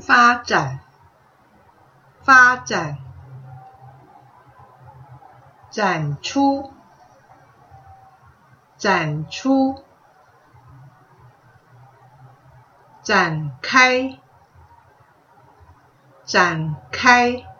发展发展展出展出展开展开。